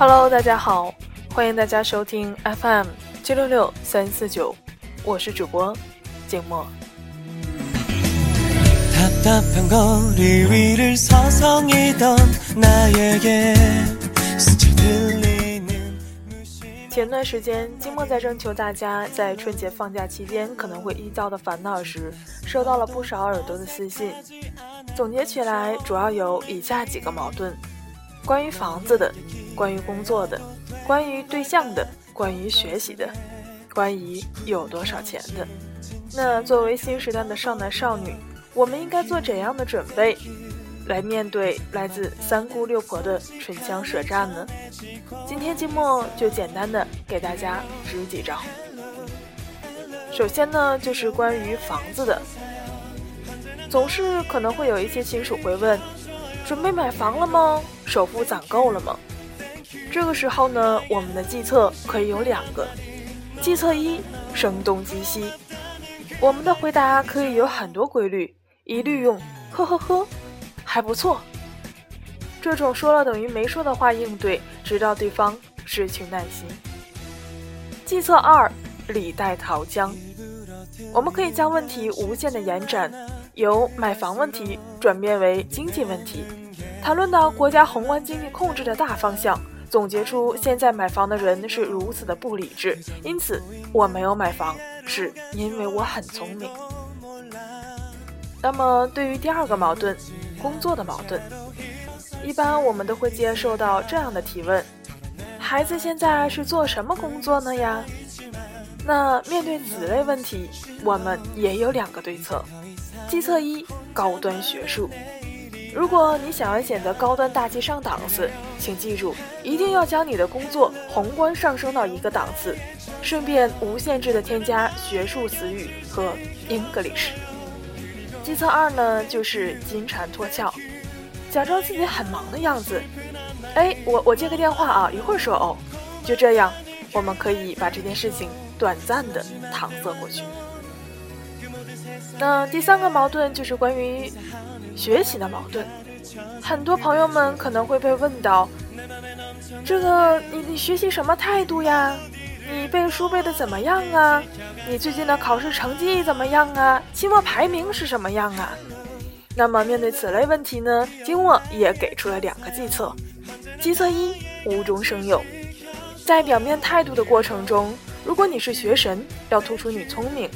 Hello，大家好，欢迎大家收听 FM 七六六三四九，我是主播静默。前段时间，金默在征求大家在春节放假期间可能会遇到的烦恼时，收到了不少耳朵的私信。总结起来，主要有以下几个矛盾：关于房子的，关于工作的，关于对象的，关于学习的，关于有多少钱的。那作为新时代的少男少女，我们应该做怎样的准备？来面对来自三姑六婆的唇枪舌战呢？今天静默就简单的给大家支几招。首先呢，就是关于房子的，总是可能会有一些亲属会问：准备买房了吗？首付攒够了吗？这个时候呢，我们的计策可以有两个。计策一：声东击西。我们的回答可以有很多规律，一律用呵呵呵。还不错，这种说了等于没说的话应对，直到对方失去耐心。计策二：李代桃僵。我们可以将问题无限的延展，由买房问题转变为经济问题，谈论到国家宏观经济控制的大方向，总结出现在买房的人是如此的不理智，因此我没有买房，是因为我很聪明。那么对于第二个矛盾。工作的矛盾，一般我们都会接受到这样的提问：孩子现在是做什么工作呢呀？那面对此类问题，我们也有两个对策。计策一：高端学术。如果你想要显得高端大气上档次，请记住，一定要将你的工作宏观上升到一个档次，顺便无限制的添加学术词语和 English。计策二呢，就是金蝉脱壳，假装自己很忙的样子。哎，我我接个电话啊，一会儿说哦。就这样，我们可以把这件事情短暂的搪塞过去。那第三个矛盾就是关于学习的矛盾，很多朋友们可能会被问到：这个你你学习什么态度呀？你背书背的怎么样啊？你最近的考试成绩怎么样啊？期末排名是什么样啊？那么面对此类问题呢，金墨也给出了两个计策。计策一：无中生有。在表面态度的过程中，如果你是学神，要突出你聪明；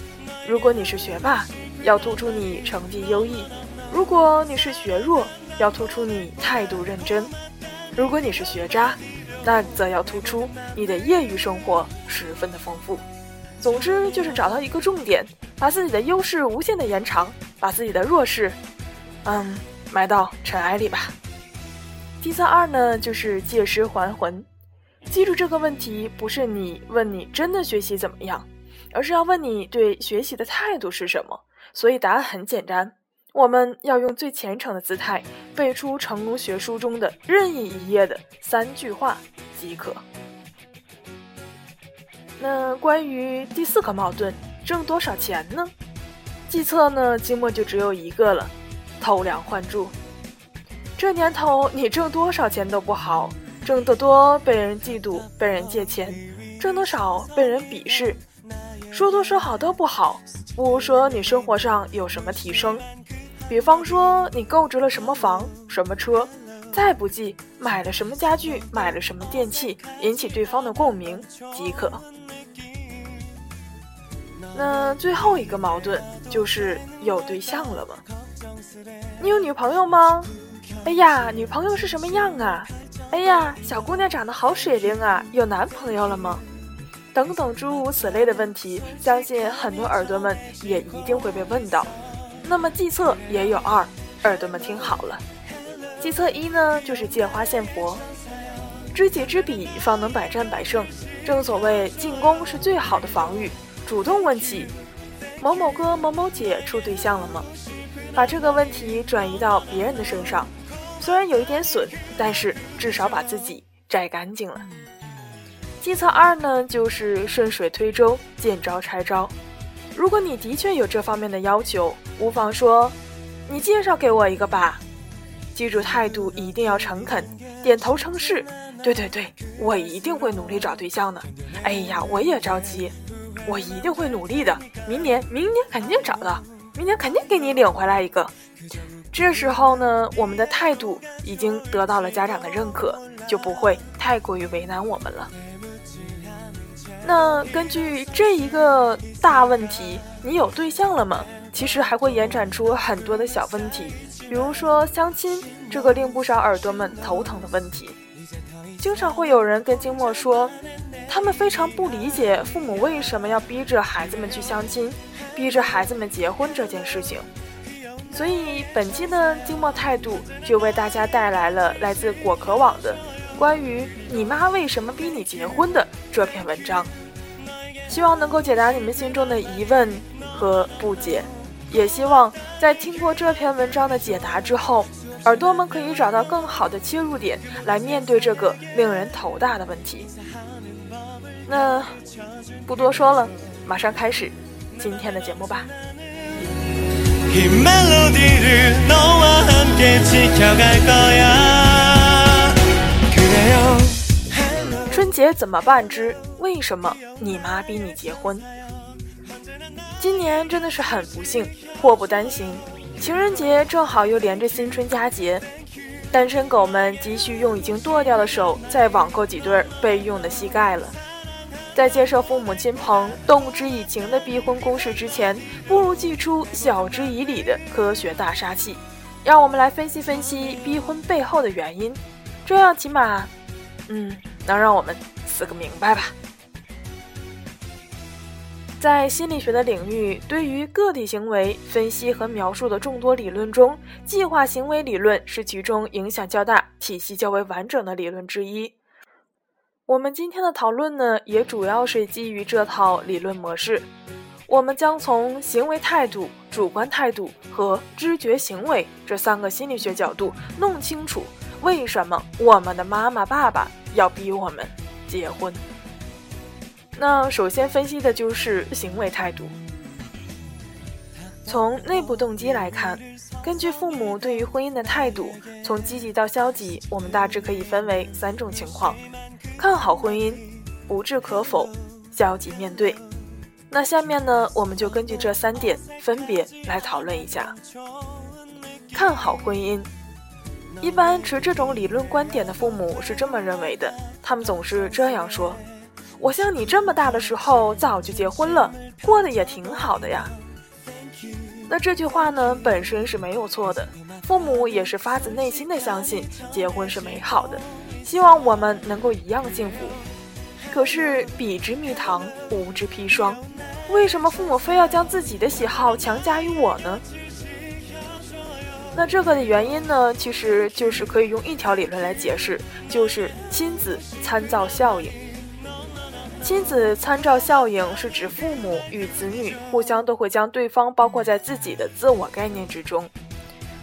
如果你是学霸，要突出你成绩优异；如果你是学弱，要突出你态度认真；如果你是学渣。那则要突出你的业余生活十分的丰富。总之就是找到一个重点，把自己的优势无限的延长，把自己的弱势，嗯，埋到尘埃里吧。计策二呢，就是借尸还魂。记住这个问题，不是你问你真的学习怎么样，而是要问你对学习的态度是什么。所以答案很简单。我们要用最虔诚的姿态背出成功学书中的任意一页的三句话即可。那关于第四个矛盾，挣多少钱呢？计策呢？金墨就只有一个了：偷梁换柱。这年头，你挣多少钱都不好，挣得多被人嫉妒，被人借钱；挣得少被人鄙视。说多说好都不好，不如说你生活上有什么提升。比方说，你购置了什么房、什么车，再不济买了什么家具、买了什么电器，引起对方的共鸣即可。那最后一个矛盾就是有对象了吗？你有女朋友吗？哎呀，女朋友是什么样啊？哎呀，小姑娘长得好水灵啊，有男朋友了吗？等等诸如此类的问题，相信很多耳朵们也一定会被问到。那么计策也有二，耳朵们听好了。计策一呢，就是借花献佛，知己知彼，方能百战百胜。正所谓进攻是最好的防御，主动问起，某某哥、某某姐处对象了吗？把这个问题转移到别人的身上，虽然有一点损，但是至少把自己摘干净了。计策二呢，就是顺水推舟，见招拆招。如果你的确有这方面的要求，无妨说，你介绍给我一个吧。记住态度一定要诚恳，点头称是，对对对，我一定会努力找对象的。哎呀，我也着急，我一定会努力的。明年，明年肯定找到，明年肯定给你领回来一个。这时候呢，我们的态度已经得到了家长的认可，就不会太过于为难我们了。那根据这一个大问题，你有对象了吗？其实还会延展出很多的小问题，比如说相亲这个令不少耳朵们头疼的问题。经常会有人跟金墨说，他们非常不理解父母为什么要逼着孩子们去相亲，逼着孩子们结婚这件事情。所以本期的金墨态度就为大家带来了来自果壳网的关于你妈为什么逼你结婚的这篇文章，希望能够解答你们心中的疑问和不解。也希望在听过这篇文章的解答之后，耳朵们可以找到更好的切入点来面对这个令人头大的问题。那不多说了，马上开始今天的节目吧。春节怎么办之？为什么你妈逼你结婚？今年真的是很不幸，祸不单行。情人节正好又连着新春佳节，单身狗们急需用已经剁掉的手再网购几对备用的膝盖了。在接受父母亲朋动之以情的逼婚攻势之前，不如祭出晓之以理的科学大杀器。让我们来分析分析逼婚背后的原因，这样起码，嗯，能让我们死个明白吧。在心理学的领域，对于个体行为分析和描述的众多理论中，计划行为理论是其中影响较大、体系较为完整的理论之一。我们今天的讨论呢，也主要是基于这套理论模式。我们将从行为态度、主观态度和知觉行为这三个心理学角度，弄清楚为什么我们的妈妈、爸爸要逼我们结婚。那首先分析的就是行为态度。从内部动机来看，根据父母对于婚姻的态度，从积极到消极，我们大致可以分为三种情况：看好婚姻、不置可否、消极面对。那下面呢，我们就根据这三点分别来讨论一下。看好婚姻，一般持这种理论观点的父母是这么认为的，他们总是这样说。我像你这么大的时候早就结婚了，过得也挺好的呀。那这句话呢本身是没有错的，父母也是发自内心的相信结婚是美好的，希望我们能够一样幸福。可是彼之蜜糖，无之砒霜，为什么父母非要将自己的喜好强加于我呢？那这个的原因呢，其实就是可以用一条理论来解释，就是亲子参照效应。亲子参照效应是指父母与子女互相都会将对方包括在自己的自我概念之中。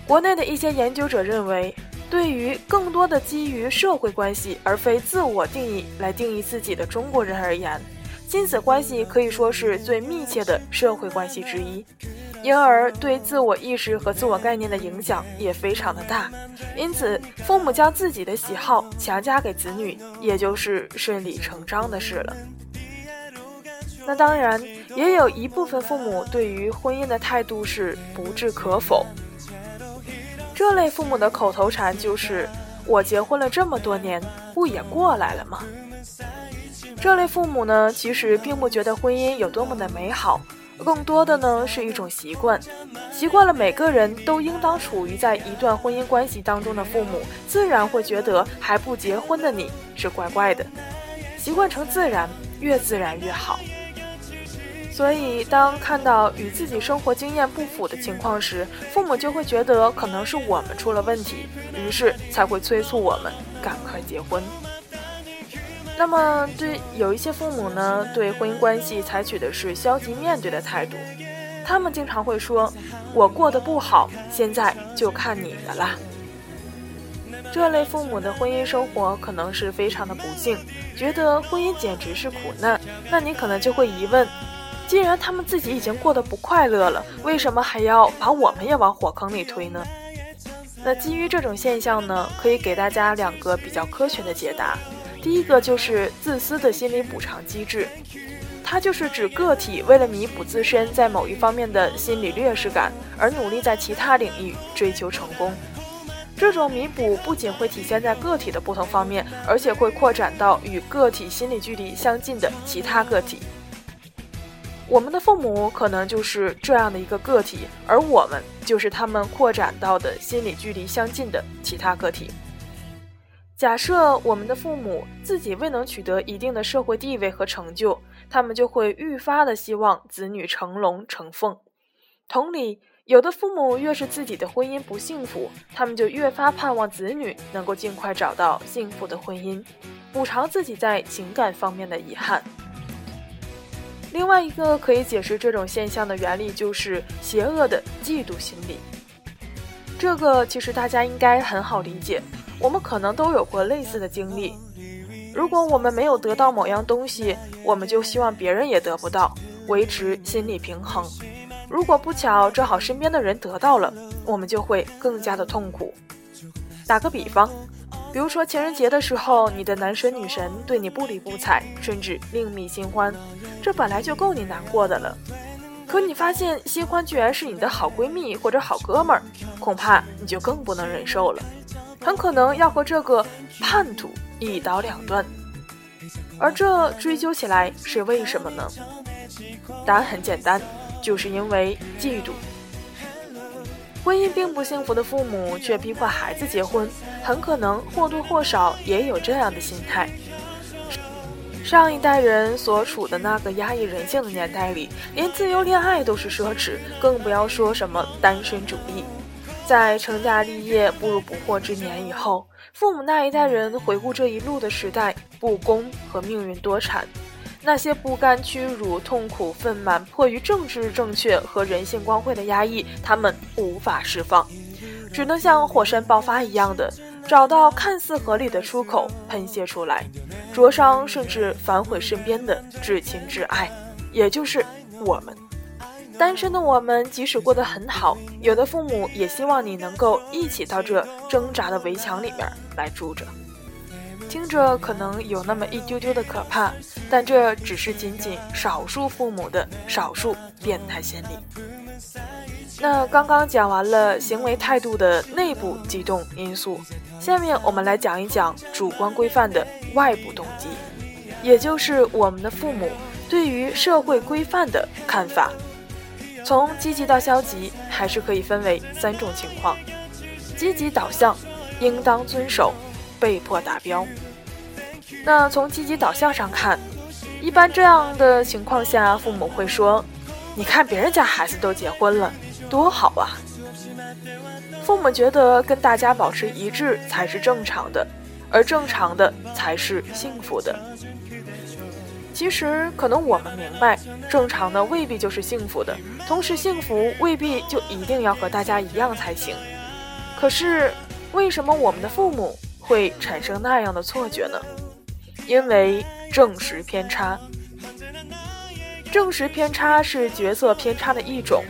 国内的一些研究者认为，对于更多的基于社会关系而非自我定义来定义自己的中国人而言，亲子关系可以说是最密切的社会关系之一。因而对自我意识和自我概念的影响也非常的大，因此父母将自己的喜好强加给子女，也就是顺理成章的事了。那当然，也有一部分父母对于婚姻的态度是不置可否。这类父母的口头禅就是“我结婚了这么多年，不也过来了吗？”这类父母呢，其实并不觉得婚姻有多么的美好。更多的呢是一种习惯，习惯了每个人都应当处于在一段婚姻关系当中的父母，自然会觉得还不结婚的你是怪怪的。习惯成自然，越自然越好。所以，当看到与自己生活经验不符的情况时，父母就会觉得可能是我们出了问题，于是才会催促我们赶快结婚。那么，对有一些父母呢，对婚姻关系采取的是消极面对的态度。他们经常会说：“我过得不好，现在就看你的啦。”这类父母的婚姻生活可能是非常的不幸，觉得婚姻简直是苦难。那你可能就会疑问：既然他们自己已经过得不快乐了，为什么还要把我们也往火坑里推呢？那基于这种现象呢，可以给大家两个比较科学的解答。第一个就是自私的心理补偿机制，它就是指个体为了弥补自身在某一方面的心理劣势感，而努力在其他领域追求成功。这种弥补不仅会体现在个体的不同方面，而且会扩展到与个体心理距离相近的其他个体。我们的父母可能就是这样的一个个体，而我们就是他们扩展到的心理距离相近的其他个体。假设我们的父母自己未能取得一定的社会地位和成就，他们就会愈发的希望子女成龙成凤。同理，有的父母越是自己的婚姻不幸福，他们就越发盼望子女能够尽快找到幸福的婚姻，补偿自己在情感方面的遗憾。另外一个可以解释这种现象的原理，就是邪恶的嫉妒心理。这个其实大家应该很好理解，我们可能都有过类似的经历。如果我们没有得到某样东西，我们就希望别人也得不到，维持心理平衡。如果不巧正好身边的人得到了，我们就会更加的痛苦。打个比方。比如说情人节的时候，你的男神女神对你不理不睬，甚至另觅新欢，这本来就够你难过的了。可你发现新欢居然是你的好闺蜜或者好哥们儿，恐怕你就更不能忍受了，很可能要和这个叛徒一刀两断。而这追究起来是为什么呢？答案很简单，就是因为嫉妒。婚姻并不幸福的父母却逼迫孩子结婚，很可能或多或少也有这样的心态。上一代人所处的那个压抑人性的年代里，连自由恋爱都是奢侈，更不要说什么单身主义。在成家立业、步入不惑之年以后，父母那一代人回顾这一路的时代，不公和命运多舛。那些不甘屈辱、痛苦愤满、迫于政治正确和人性光辉的压抑，他们无法释放，只能像火山爆发一样的找到看似合理的出口喷泄出来，灼伤甚至反毁身边的至亲至爱，也就是我们。单身的我们，即使过得很好，有的父母也希望你能够一起到这挣扎的围墙里面来住着。听着可能有那么一丢丢的可怕，但这只是仅仅少数父母的少数变态心理。那刚刚讲完了行为态度的内部激动因素，下面我们来讲一讲主观规范的外部动机，也就是我们的父母对于社会规范的看法。从积极到消极，还是可以分为三种情况：积极导向，应当遵守。被迫达标。那从积极导向上看，一般这样的情况下，父母会说：“你看别人家孩子都结婚了，多好啊！”父母觉得跟大家保持一致才是正常的，而正常的才是幸福的。其实，可能我们明白，正常的未必就是幸福的，同时幸福未必就一定要和大家一样才行。可是，为什么我们的父母？会产生那样的错觉呢？因为正实偏差。正实偏差是角色偏差的一种，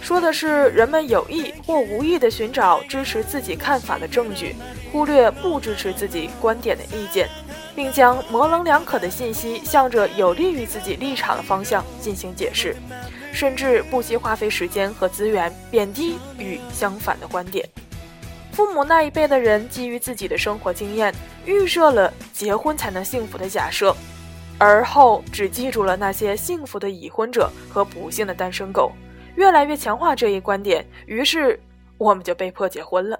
说的是人们有意或无意地寻找支持自己看法的证据，忽略不支持自己观点的意见，并将模棱两可的信息向着有利于自己立场的方向进行解释，甚至不惜花费时间和资源贬低与相反的观点。父母那一辈的人，基于自己的生活经验，预设了结婚才能幸福的假设，而后只记住了那些幸福的已婚者和不幸的单身狗，越来越强化这一观点，于是我们就被迫结婚了。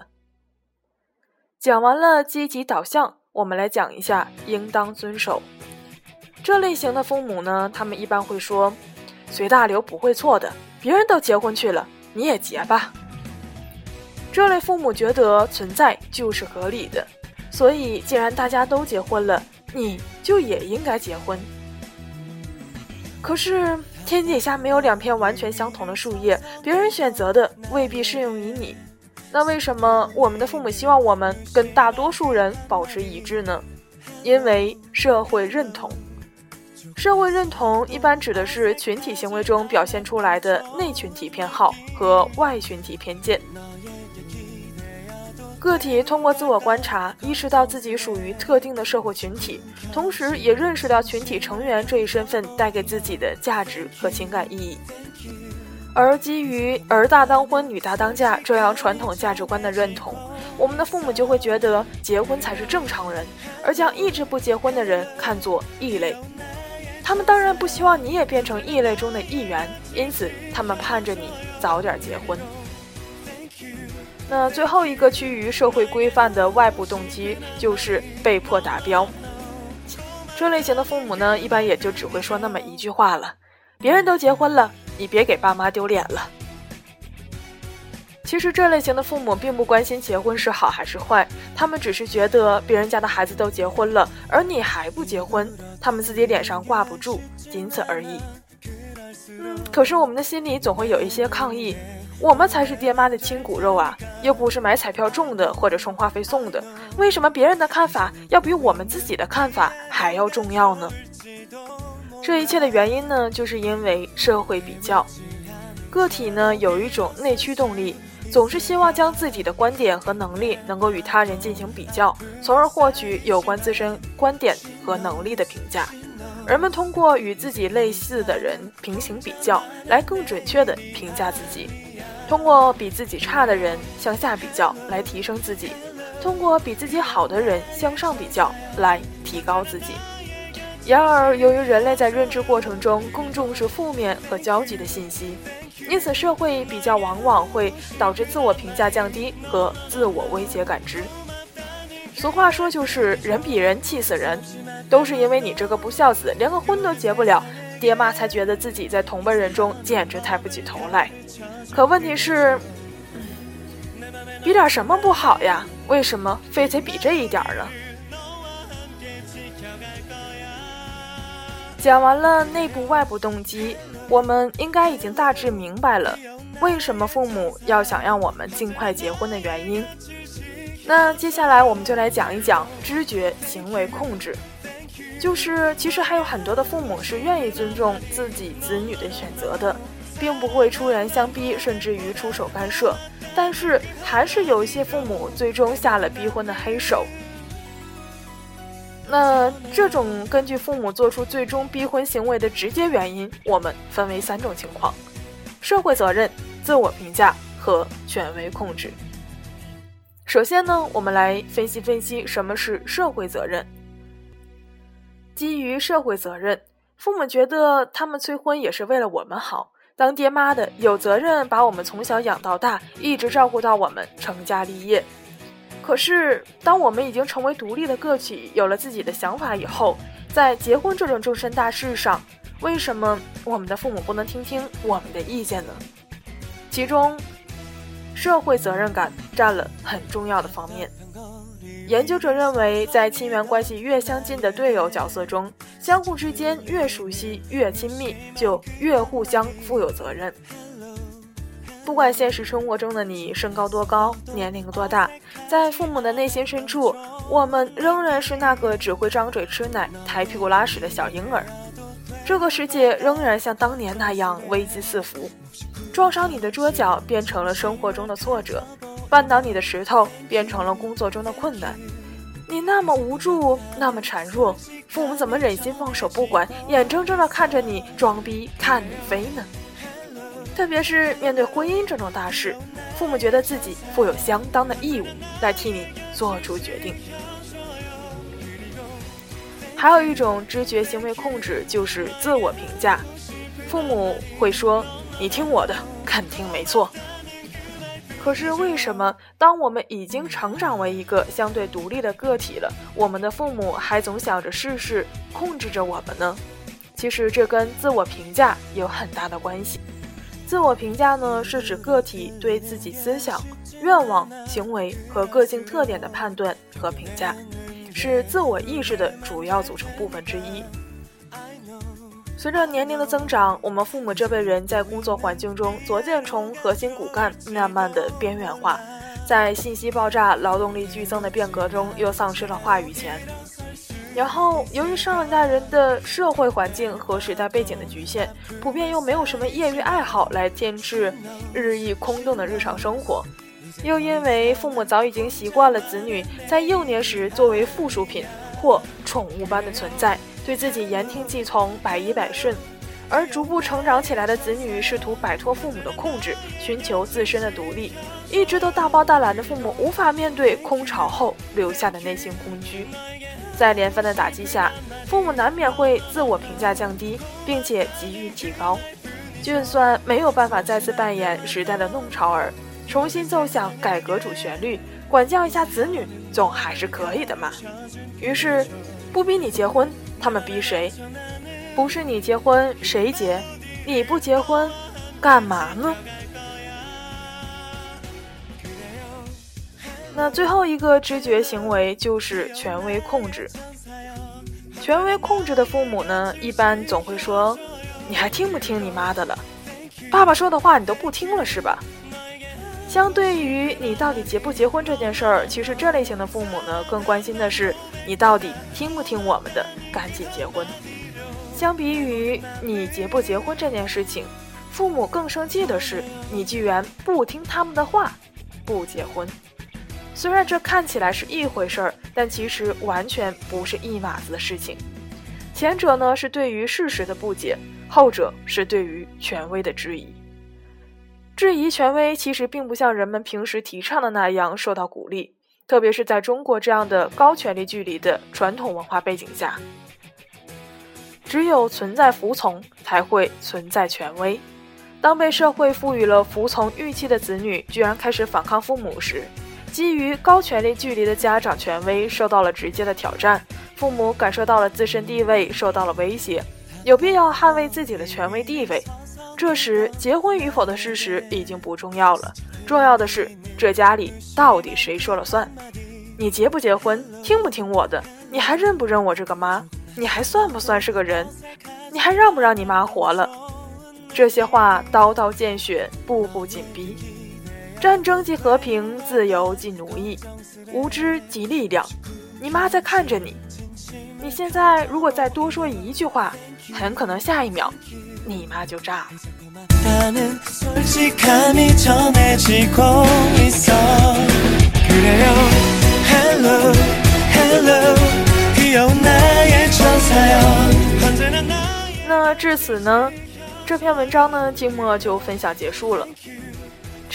讲完了积极导向，我们来讲一下应当遵守。这类型的父母呢，他们一般会说：“随大流不会错的，别人都结婚去了，你也结吧。”这类父母觉得存在就是合理的，所以既然大家都结婚了，你就也应该结婚。可是天底下没有两片完全相同的树叶，别人选择的未必适用于你。那为什么我们的父母希望我们跟大多数人保持一致呢？因为社会认同。社会认同一般指的是群体行为中表现出来的内群体偏好和外群体偏见。个体通过自我观察，意识到自己属于特定的社会群体，同时也认识到群体成员这一身份带给自己的价值和情感意义。而基于“儿大当婚，女大当嫁”这样传统价值观的认同，我们的父母就会觉得结婚才是正常人，而将一直不结婚的人看作异类。他们当然不希望你也变成异类中的一员，因此他们盼着你早点结婚。那最后一个趋于社会规范的外部动机就是被迫达标。这类型的父母呢，一般也就只会说那么一句话了：别人都结婚了。你别给爸妈丢脸了。其实这类型的父母并不关心结婚是好还是坏，他们只是觉得别人家的孩子都结婚了，而你还不结婚，他们自己脸上挂不住，仅此而已。可是我们的心里总会有一些抗议：我们才是爹妈的亲骨肉啊，又不是买彩票中的或者充话费送的，为什么别人的看法要比我们自己的看法还要重要呢？这一切的原因呢，就是因为社会比较，个体呢有一种内驱动力，总是希望将自己的观点和能力能够与他人进行比较，从而获取有关自身观点和能力的评价。人们通过与自己类似的人平行比较，来更准确地评价自己；通过比自己差的人向下比较，来提升自己；通过比自己好的人向上比较，来提高自己。然而，由于人类在认知过程中更重视负面和消极的信息，因此社会比较往往会导致自我评价降低和自我威胁感知。俗话说就是“人比人气死人”，都是因为你这个不孝子，连个婚都结不了，爹妈才觉得自己在同辈人中简直抬不起头来。可问题是，比点什么不好呀？为什么非得比这一点呢？讲完了内部外部动机，我们应该已经大致明白了为什么父母要想让我们尽快结婚的原因。那接下来我们就来讲一讲知觉行为控制，就是其实还有很多的父母是愿意尊重自己子女的选择的，并不会出言相逼，甚至于出手干涉，但是还是有一些父母最终下了逼婚的黑手。那这种根据父母做出最终逼婚行为的直接原因，我们分为三种情况：社会责任、自我评价和权威控制。首先呢，我们来分析分析什么是社会责任。基于社会责任，父母觉得他们催婚也是为了我们好，当爹妈的有责任把我们从小养到大，一直照顾到我们成家立业。可是，当我们已经成为独立的个体，有了自己的想法以后，在结婚这种终身大事上，为什么我们的父母不能听听我们的意见呢？其中，社会责任感占了很重要的方面。研究者认为，在亲缘关系越相近的队友角色中，相互之间越熟悉、越亲密，就越互相负有责任。不管现实生活中的你身高多高，年龄多大，在父母的内心深处，我们仍然是那个只会张嘴吃奶、抬屁股拉屎的小婴儿。这个世界仍然像当年那样危机四伏，撞伤你的桌角变成了生活中的挫折，绊倒你的石头变成了工作中的困难。你那么无助，那么孱弱，父母怎么忍心放手不管，眼睁睁地看着你装逼看你飞呢？特别是面对婚姻这种大事，父母觉得自己负有相当的义务来替你做出决定。还有一种知觉行为控制，就是自我评价。父母会说：“你听我的，肯定没错。”可是为什么当我们已经成长为一个相对独立的个体了，我们的父母还总想着事事控制着我们呢？其实这跟自我评价有很大的关系。自我评价呢，是指个体对自己思想、愿望、行为和个性特点的判断和评价，是自我意识的主要组成部分之一。随着年龄的增长，我们父母这辈人在工作环境中逐渐从核心骨干慢慢的边缘化，在信息爆炸、劳动力剧增的变革中，又丧失了话语权。然后，由于上一代人的社会环境和时代背景的局限，普遍又没有什么业余爱好来添置日益空洞的日常生活，又因为父母早已经习惯了子女在幼年时作为附属品或宠物般的存在，对自己言听计从、百依百顺。而逐步成长起来的子女试图摆脱父母的控制，寻求自身的独立，一直都大包大揽的父母无法面对空巢后留下的内心空虚，在连番的打击下，父母难免会自我评价降低，并且急于提高。就算没有办法再次扮演时代的弄潮儿，重新奏响改革主旋律，管教一下子女，总还是可以的嘛。于是，不逼你结婚，他们逼谁？不是你结婚谁结？你不结婚，干嘛呢？那最后一个知觉行为就是权威控制。权威控制的父母呢，一般总会说：“你还听不听你妈的了？爸爸说的话你都不听了是吧？”相对于你到底结不结婚这件事儿，其实这类型的父母呢，更关心的是你到底听不听我们的，赶紧结婚。相比于你结不结婚这件事情，父母更生气的是你居然不听他们的话，不结婚。虽然这看起来是一回事儿，但其实完全不是一码子的事情。前者呢是对于事实的不解，后者是对于权威的质疑。质疑权威其实并不像人们平时提倡的那样受到鼓励，特别是在中国这样的高权力距离的传统文化背景下。只有存在服从，才会存在权威。当被社会赋予了服从预期的子女居然开始反抗父母时，基于高权力距离的家长权威受到了直接的挑战，父母感受到了自身地位受到了威胁，有必要捍卫自己的权威地位。这时，结婚与否的事实已经不重要了，重要的是这家里到底谁说了算？你结不结婚，听不听我的？你还认不认我这个妈？你还算不算是个人？你还让不让你妈活了？这些话刀刀见血，步步紧逼。战争即和平，自由即奴役，无知即力量。你妈在看着你。你现在如果再多说一句话，很可能下一秒你妈就炸了。那至此呢，这篇文章呢，静默就分享结束了。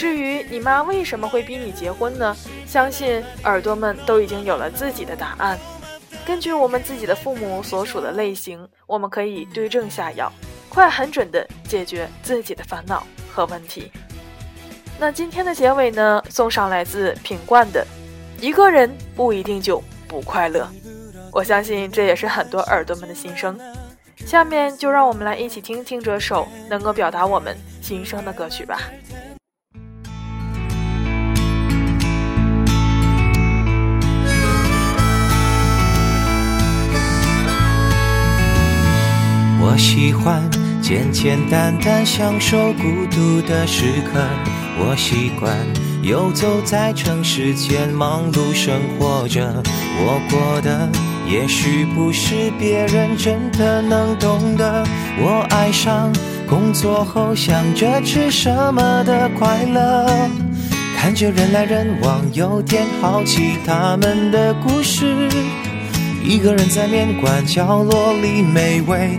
至于你妈为什么会逼你结婚呢？相信耳朵们都已经有了自己的答案。根据我们自己的父母所属的类型，我们可以对症下药，快很准的解决自己的烦恼和问题。那今天的结尾呢，送上来自品冠的：一个人不一定就不快乐。我相信这也是很多耳朵们的心声。下面就让我们来一起听听这首能够表达我们心声的歌曲吧。我喜欢简简单单享受孤独的时刻，我习惯游走在城市间忙碌生活着，我过的。也许不是别人真的能懂得。我爱上工作后想着吃什么的快乐，看着人来人往，有点好奇他们的故事。一个人在面馆角落里美味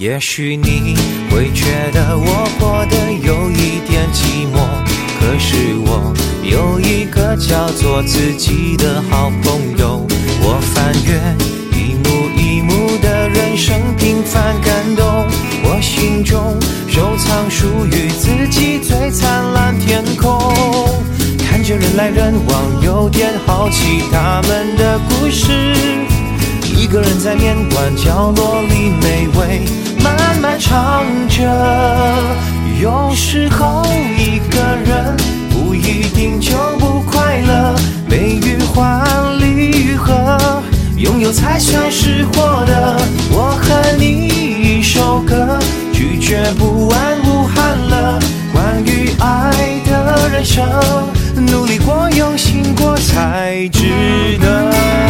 也许你会觉得我过得有一点寂寞，可是我有一个叫做自己的好朋友。我翻阅一幕一幕的人生平凡感动，我心中收藏属于自己最灿烂天空。看着人来人往，有点好奇他们的故事。一个人在面馆角落里美味慢慢唱着，有时候一个人不一定就不快乐。悲与欢，离与合，拥有才算是获得。我和你一首歌，拒绝不安无憾了。关于爱的人生，努力过，用心过，才值得。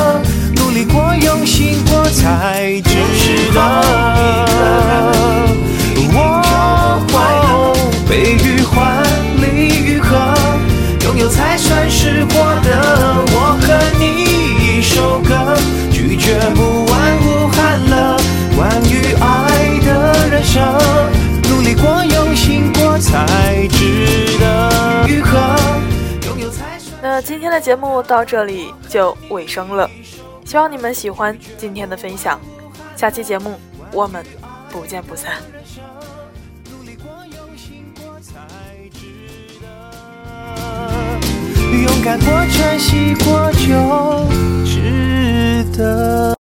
今天的节目到这里就尾声了，希望你们喜欢今天的分享。下期节目我们不见不散。勇敢过，珍惜过，就值得。